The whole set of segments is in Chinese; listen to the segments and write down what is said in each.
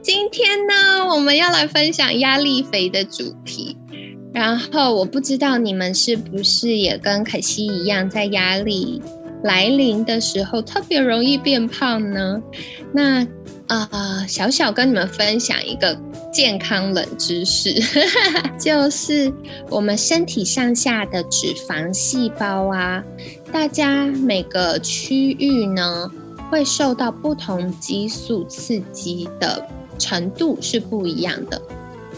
今天呢，我们要来分享压力肥的主题。然后，我不知道你们是不是也跟凯西一样，在压力来临的时候特别容易变胖呢？那呃，小小跟你们分享一个健康冷知识，就是我们身体上下的脂肪细胞啊，大家每个区域呢会受到不同激素刺激的。程度是不一样的。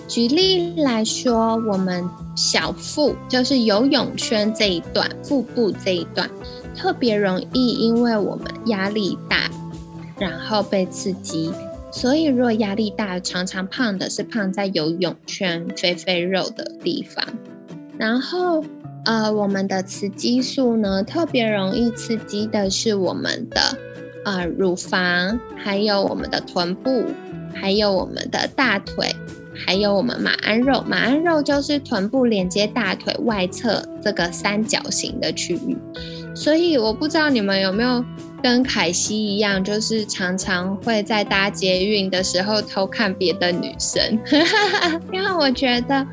举例来说，我们小腹就是游泳圈这一段，腹部这一段特别容易，因为我们压力大，然后被刺激。所以，如果压力大，常常胖的是胖在游泳圈、肥肥肉的地方。然后，呃，我们的雌激素呢，特别容易刺激的是我们的呃乳房，还有我们的臀部。还有我们的大腿，还有我们马鞍肉。马鞍肉就是臀部连接大腿外侧这个三角形的区域。所以我不知道你们有没有跟凯西一样，就是常常会在搭捷运的时候偷看别的女生，因为我觉得。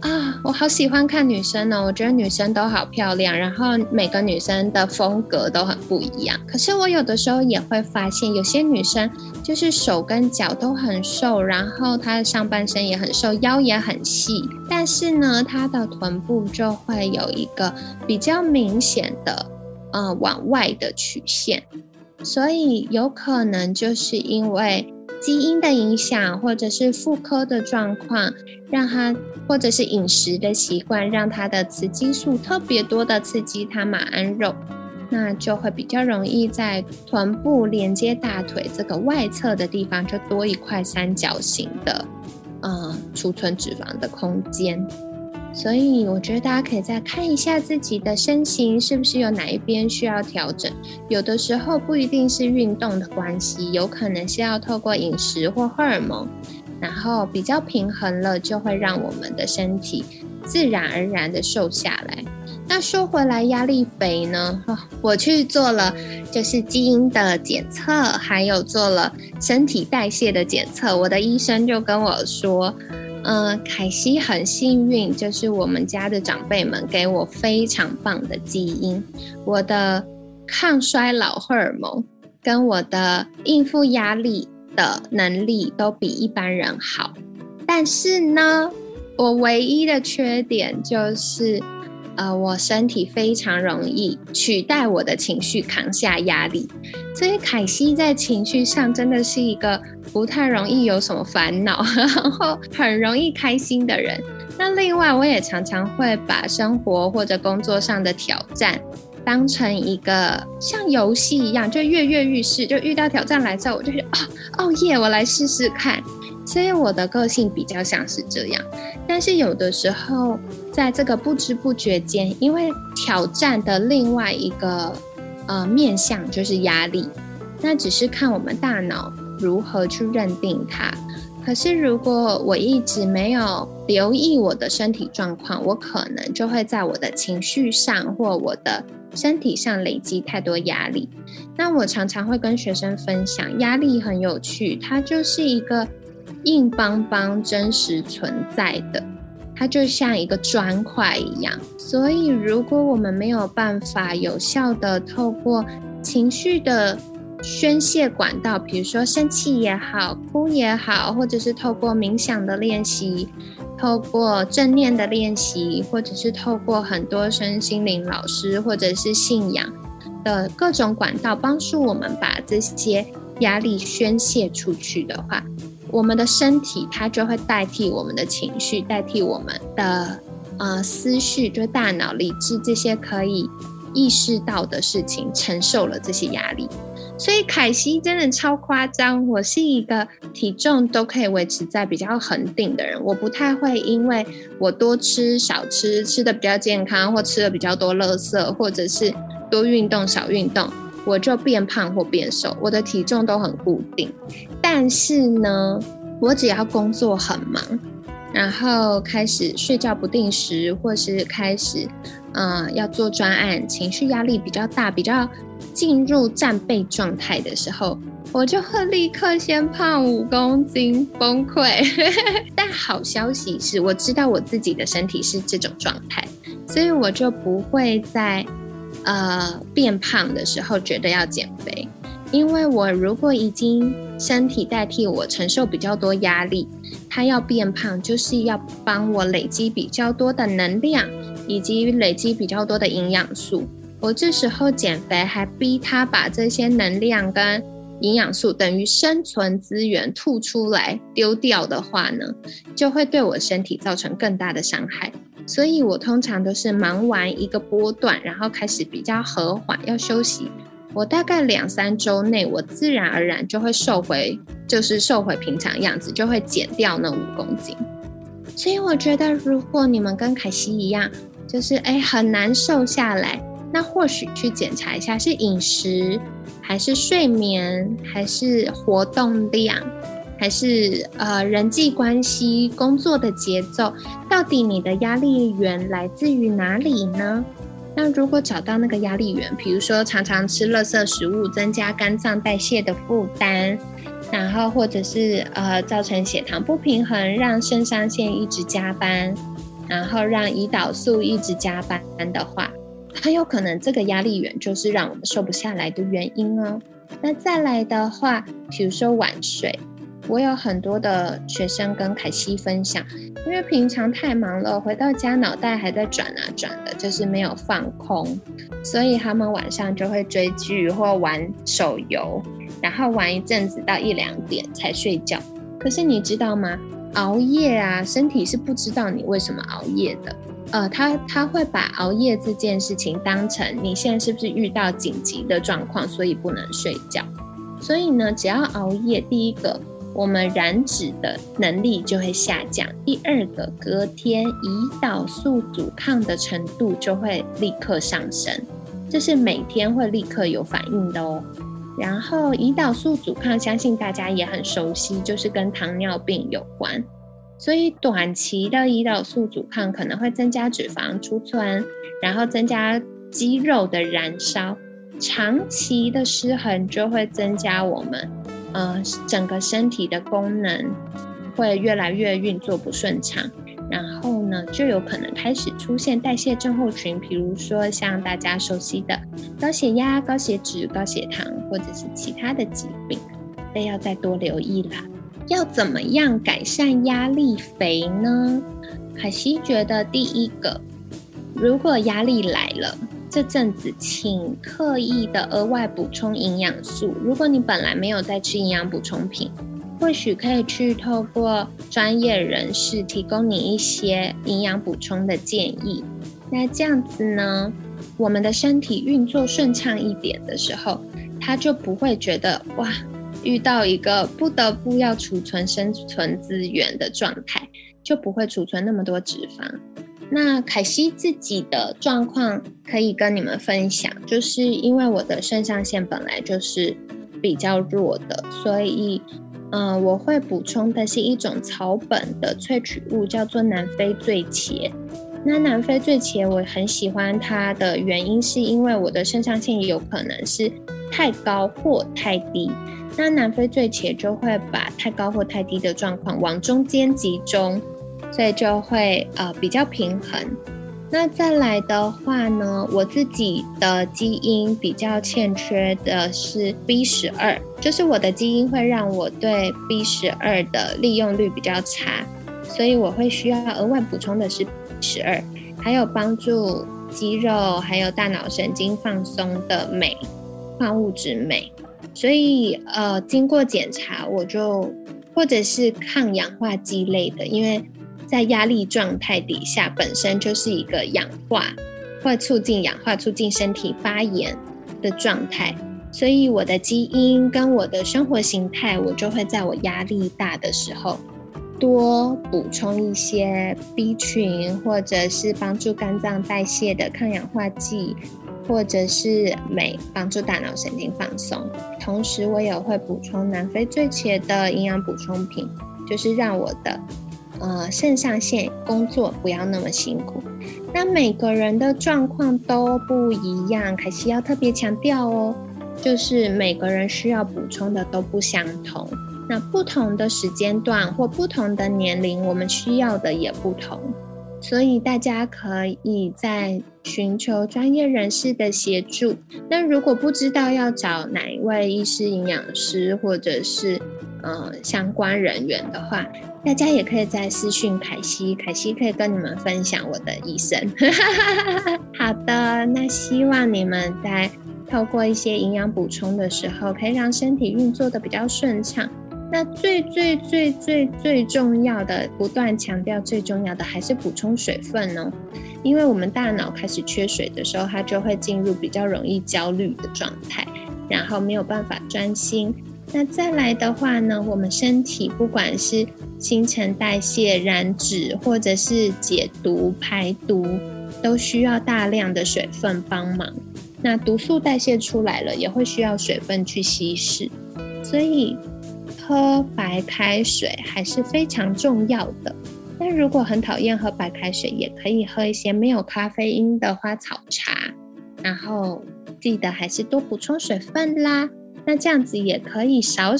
啊，我好喜欢看女生哦！我觉得女生都好漂亮，然后每个女生的风格都很不一样。可是我有的时候也会发现，有些女生就是手跟脚都很瘦，然后她的上半身也很瘦，腰也很细，但是呢，她的臀部就会有一个比较明显的呃往外的曲线，所以有可能就是因为。基因的影响，或者是妇科的状况，让他或者是饮食的习惯，让他的雌激素特别多的刺激他马鞍肉，那就会比较容易在臀部连接大腿这个外侧的地方，就多一块三角形的，呃，储存脂肪的空间。所以我觉得大家可以再看一下自己的身形是不是有哪一边需要调整。有的时候不一定是运动的关系，有可能是要透过饮食或荷尔蒙，然后比较平衡了，就会让我们的身体自然而然的瘦下来。那说回来，压力肥呢？我去做了就是基因的检测，还有做了身体代谢的检测。我的医生就跟我说。嗯，凯西很幸运，就是我们家的长辈们给我非常棒的基因，我的抗衰老荷尔蒙跟我的应付压力的能力都比一般人好。但是呢，我唯一的缺点就是，呃，我身体非常容易取代我的情绪扛下压力，所以凯西在情绪上真的是一个。不太容易有什么烦恼，然后很容易开心的人。那另外，我也常常会把生活或者工作上的挑战当成一个像游戏一样，就跃跃欲试。就遇到挑战来之后，我就觉得啊，哦耶，我来试试看。所以我的个性比较像是这样。但是有的时候，在这个不知不觉间，因为挑战的另外一个呃面向就是压力，那只是看我们大脑。如何去认定它？可是如果我一直没有留意我的身体状况，我可能就会在我的情绪上或我的身体上累积太多压力。那我常常会跟学生分享，压力很有趣，它就是一个硬邦邦、真实存在的，它就像一个砖块一样。所以如果我们没有办法有效的透过情绪的宣泄管道，比如说生气也好，哭也好，或者是透过冥想的练习，透过正念的练习，或者是透过很多身心灵老师或者是信仰的各种管道，帮助我们把这些压力宣泄出去的话，我们的身体它就会代替我们的情绪，代替我们的呃思绪，就大脑理智这些可以意识到的事情，承受了这些压力。所以凯西真的超夸张，我是一个体重都可以维持在比较恒定的人，我不太会因为我多吃少吃，吃的比较健康，或吃的比较多垃圾，或者是多运动少运动，我就变胖或变瘦，我的体重都很固定。但是呢，我只要工作很忙，然后开始睡觉不定时，或是开始嗯要做专案，情绪压力比较大，比较。进入战备状态的时候，我就会立刻先胖五公斤，崩溃。但好消息是，我知道我自己的身体是这种状态，所以我就不会在呃变胖的时候觉得要减肥，因为我如果已经身体代替我承受比较多压力，它要变胖就是要帮我累积比较多的能量，以及累积比较多的营养素。我这时候减肥，还逼他把这些能量跟营养素等于生存资源吐出来丢掉的话呢，就会对我身体造成更大的伤害。所以我通常都是忙完一个波段，然后开始比较和缓，要休息。我大概两三周内，我自然而然就会瘦回，就是瘦回平常样子，就会减掉那五公斤。所以我觉得，如果你们跟凯西一样，就是哎很难瘦下来。那或许去检查一下，是饮食，还是睡眠，还是活动量，还是呃人际关系、工作的节奏？到底你的压力源来自于哪里呢？那如果找到那个压力源，比如说常常吃垃圾食物，增加肝脏代谢的负担，然后或者是呃造成血糖不平衡，让肾上腺一直加班，然后让胰岛素一直加班的话。很有可能这个压力源就是让我们瘦不下来的原因哦。那再来的话，比如说晚睡，我有很多的学生跟凯西分享，因为平常太忙了，回到家脑袋还在转啊转的，就是没有放空，所以他们晚上就会追剧或玩手游，然后玩一阵子到一两点才睡觉。可是你知道吗？熬夜啊，身体是不知道你为什么熬夜的。呃，他他会把熬夜这件事情当成你现在是不是遇到紧急的状况，所以不能睡觉。所以呢，只要熬夜，第一个我们燃脂的能力就会下降；第二个，隔天胰岛素阻抗的程度就会立刻上升，这是每天会立刻有反应的哦。然后，胰岛素阻抗，相信大家也很熟悉，就是跟糖尿病有关。所以短期的胰岛素阻抗可能会增加脂肪储存，然后增加肌肉的燃烧；长期的失衡就会增加我们，呃，整个身体的功能会越来越运作不顺畅，然后呢，就有可能开始出现代谢症候群，比如说像大家熟悉的高血压、高血脂、高血糖，或者是其他的疾病，所以要再多留意啦。要怎么样改善压力肥呢？凯西觉得，第一个，如果压力来了，这阵子请刻意的额外补充营养素。如果你本来没有在吃营养补充品，或许可以去透过专业人士提供你一些营养补充的建议。那这样子呢，我们的身体运作顺畅一点的时候，他就不会觉得哇。遇到一个不得不要储存生存资源的状态，就不会储存那么多脂肪。那凯西自己的状况可以跟你们分享，就是因为我的肾上腺本来就是比较弱的，所以，嗯，我会补充的是一种草本的萃取物，叫做南非醉茄。那南非醉茄我很喜欢它的原因，是因为我的肾上腺有可能是太高或太低。那南非醉茄就会把太高或太低的状况往中间集中，所以就会呃比较平衡。那再来的话呢，我自己的基因比较欠缺的是 B 十二，就是我的基因会让我对 B 十二的利用率比较差，所以我会需要额外补充的是 B 十二，还有帮助肌肉还有大脑神经放松的镁，矿物质镁。所以，呃，经过检查，我就或者是抗氧化剂类的，因为在压力状态底下，本身就是一个氧化，会促进氧化，促进身体发炎的状态。所以我的基因跟我的生活形态，我就会在我压力大的时候多补充一些 B 群，或者是帮助肝脏代谢的抗氧化剂，或者是镁，帮助大脑神经放松。同时，我也会补充南非最茄的营养补充品，就是让我的呃肾上腺工作不要那么辛苦。那每个人的状况都不一样，凯西要特别强调哦。就是每个人需要补充的都不相同，那不同的时间段或不同的年龄，我们需要的也不同，所以大家可以在寻求专业人士的协助。那如果不知道要找哪一位医师、营养师或者是呃相关人员的话，大家也可以在私讯凯西，凯西可以跟你们分享我的医生。好的，那希望你们在。透过一些营养补充的时候，可以让身体运作的比较顺畅。那最最最最最重要的，不断强调最重要的还是补充水分哦。因为我们大脑开始缺水的时候，它就会进入比较容易焦虑的状态，然后没有办法专心。那再来的话呢，我们身体不管是新陈代谢、燃脂，或者是解毒排毒，都需要大量的水分帮忙。那毒素代谢出来了，也会需要水分去稀释，所以喝白开水还是非常重要的。那如果很讨厌喝白开水，也可以喝一些没有咖啡因的花草茶，然后记得还是多补充水分啦。那这样子也可以少，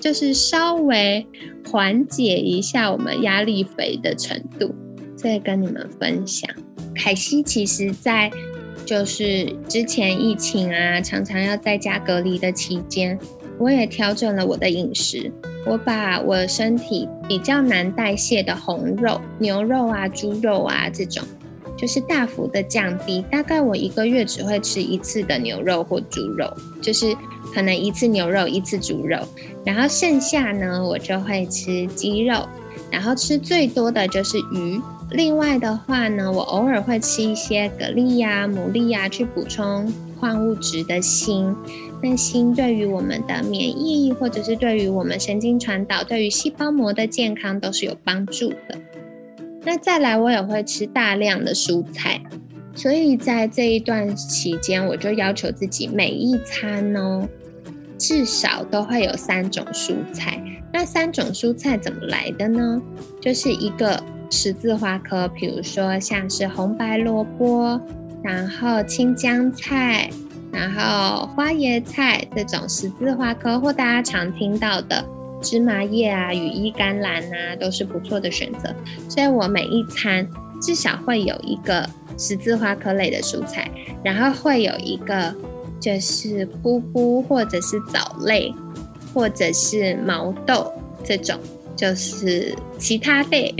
就是稍微缓解一下我们压力肥的程度。再跟你们分享，凯西其实在。就是之前疫情啊，常常要在家隔离的期间，我也调整了我的饮食。我把我身体比较难代谢的红肉、牛肉啊、猪肉啊这种，就是大幅的降低。大概我一个月只会吃一次的牛肉或猪肉，就是可能一次牛肉、一次猪肉，然后剩下呢，我就会吃鸡肉，然后吃最多的就是鱼。另外的话呢，我偶尔会吃一些蛤蜊呀、牡蛎呀，去补充矿物质的锌。那锌对于我们的免疫，或者是对于我们神经传导、对于细胞膜的健康都是有帮助的。那再来，我也会吃大量的蔬菜。所以在这一段期间，我就要求自己每一餐哦，至少都会有三种蔬菜。那三种蔬菜怎么来的呢？就是一个。十字花科，比如说像是红白萝卜，然后青江菜，然后花椰菜这种十字花科，或大家常听到的芝麻叶啊、羽衣甘蓝啊，都是不错的选择。所以我每一餐至少会有一个十字花科类的蔬菜，然后会有一个就是菇菇或者是藻类，或者是毛豆这种。就是其他类，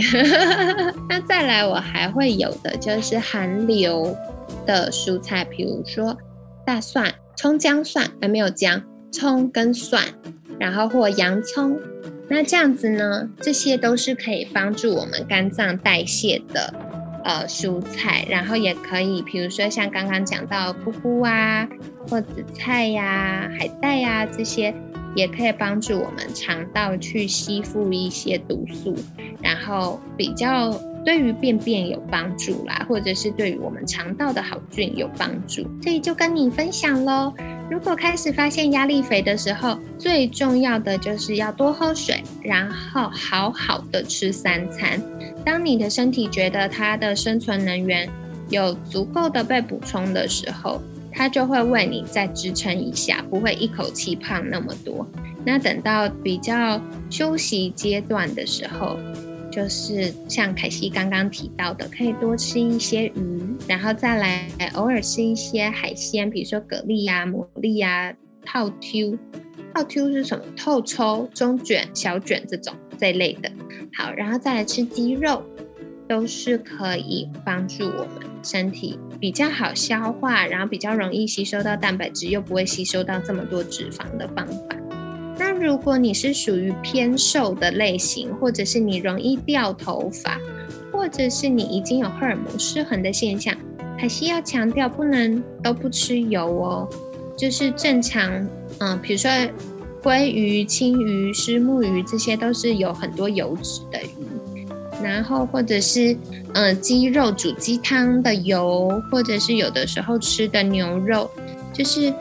那再来我还会有的就是含硫的蔬菜，比如说大蒜、葱、姜、蒜，还没有姜，葱跟蒜，然后或洋葱，那这样子呢，这些都是可以帮助我们肝脏代谢的呃蔬菜，然后也可以，比如说像刚刚讲到菇菇啊，或紫菜呀、海带呀这些。也可以帮助我们肠道去吸附一些毒素，然后比较对于便便有帮助啦，或者是对于我们肠道的好菌有帮助。这里就跟你分享喽。如果开始发现压力肥的时候，最重要的就是要多喝水，然后好好的吃三餐。当你的身体觉得它的生存能源有足够的被补充的时候。它就会为你再支撑一下，不会一口气胖那么多。那等到比较休息阶段的时候，就是像凯西刚刚提到的，可以多吃一些鱼，然后再来偶尔吃一些海鲜，比如说蛤蜊呀、牡蛎呀、套 Q。套 Q 是什么？透抽、中卷、小卷这种这类的。好，然后再来吃鸡肉。都是可以帮助我们身体比较好消化，然后比较容易吸收到蛋白质，又不会吸收到这么多脂肪的方法。如果你是属于偏瘦的类型，或者是你容易掉头发，或者是你已经有荷尔蒙失衡的现象，还是要强调不能都不吃油哦。就是正常，嗯，比如说鲑鱼、青鱼、虱目鱼，这些都是有很多油脂的鱼。然后或者是，嗯，鸡肉煮鸡汤的油，或者是有的时候吃的牛肉，就是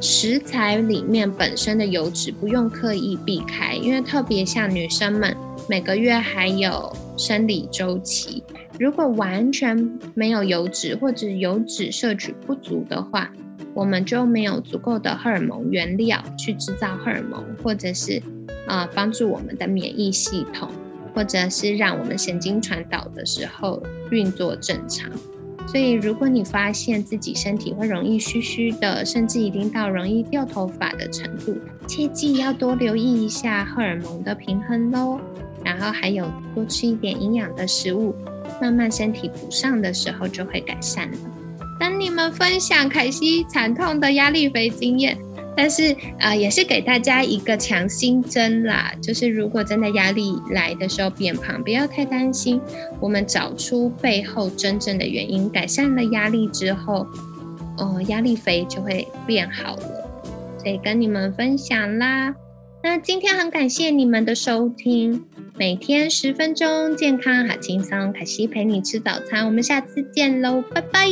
食材里面本身的油脂不用刻意避开，因为特别像女生们每个月还有生理周期。如果完全没有油脂或者油脂摄取不足的话，我们就没有足够的荷尔蒙原料去制造荷尔蒙，或者是啊帮助我们的免疫系统，或者是让我们神经传导的时候运作正常。所以，如果你发现自己身体会容易虚虚的，甚至已经到容易掉头发的程度，切记要多留意一下荷尔蒙的平衡喽。然后还有多吃一点营养的食物。慢慢身体补上的时候就会改善了。跟你们分享凯西惨痛的压力肥经验，但是呃也是给大家一个强心针啦，就是如果真的压力来的时候变胖，不要太担心，我们找出背后真正的原因，改善了压力之后，哦压力肥就会变好了。所以跟你们分享啦。那今天很感谢你们的收听。每天十分钟，健康好轻松。凯西陪你吃早餐，我们下次见喽，拜拜。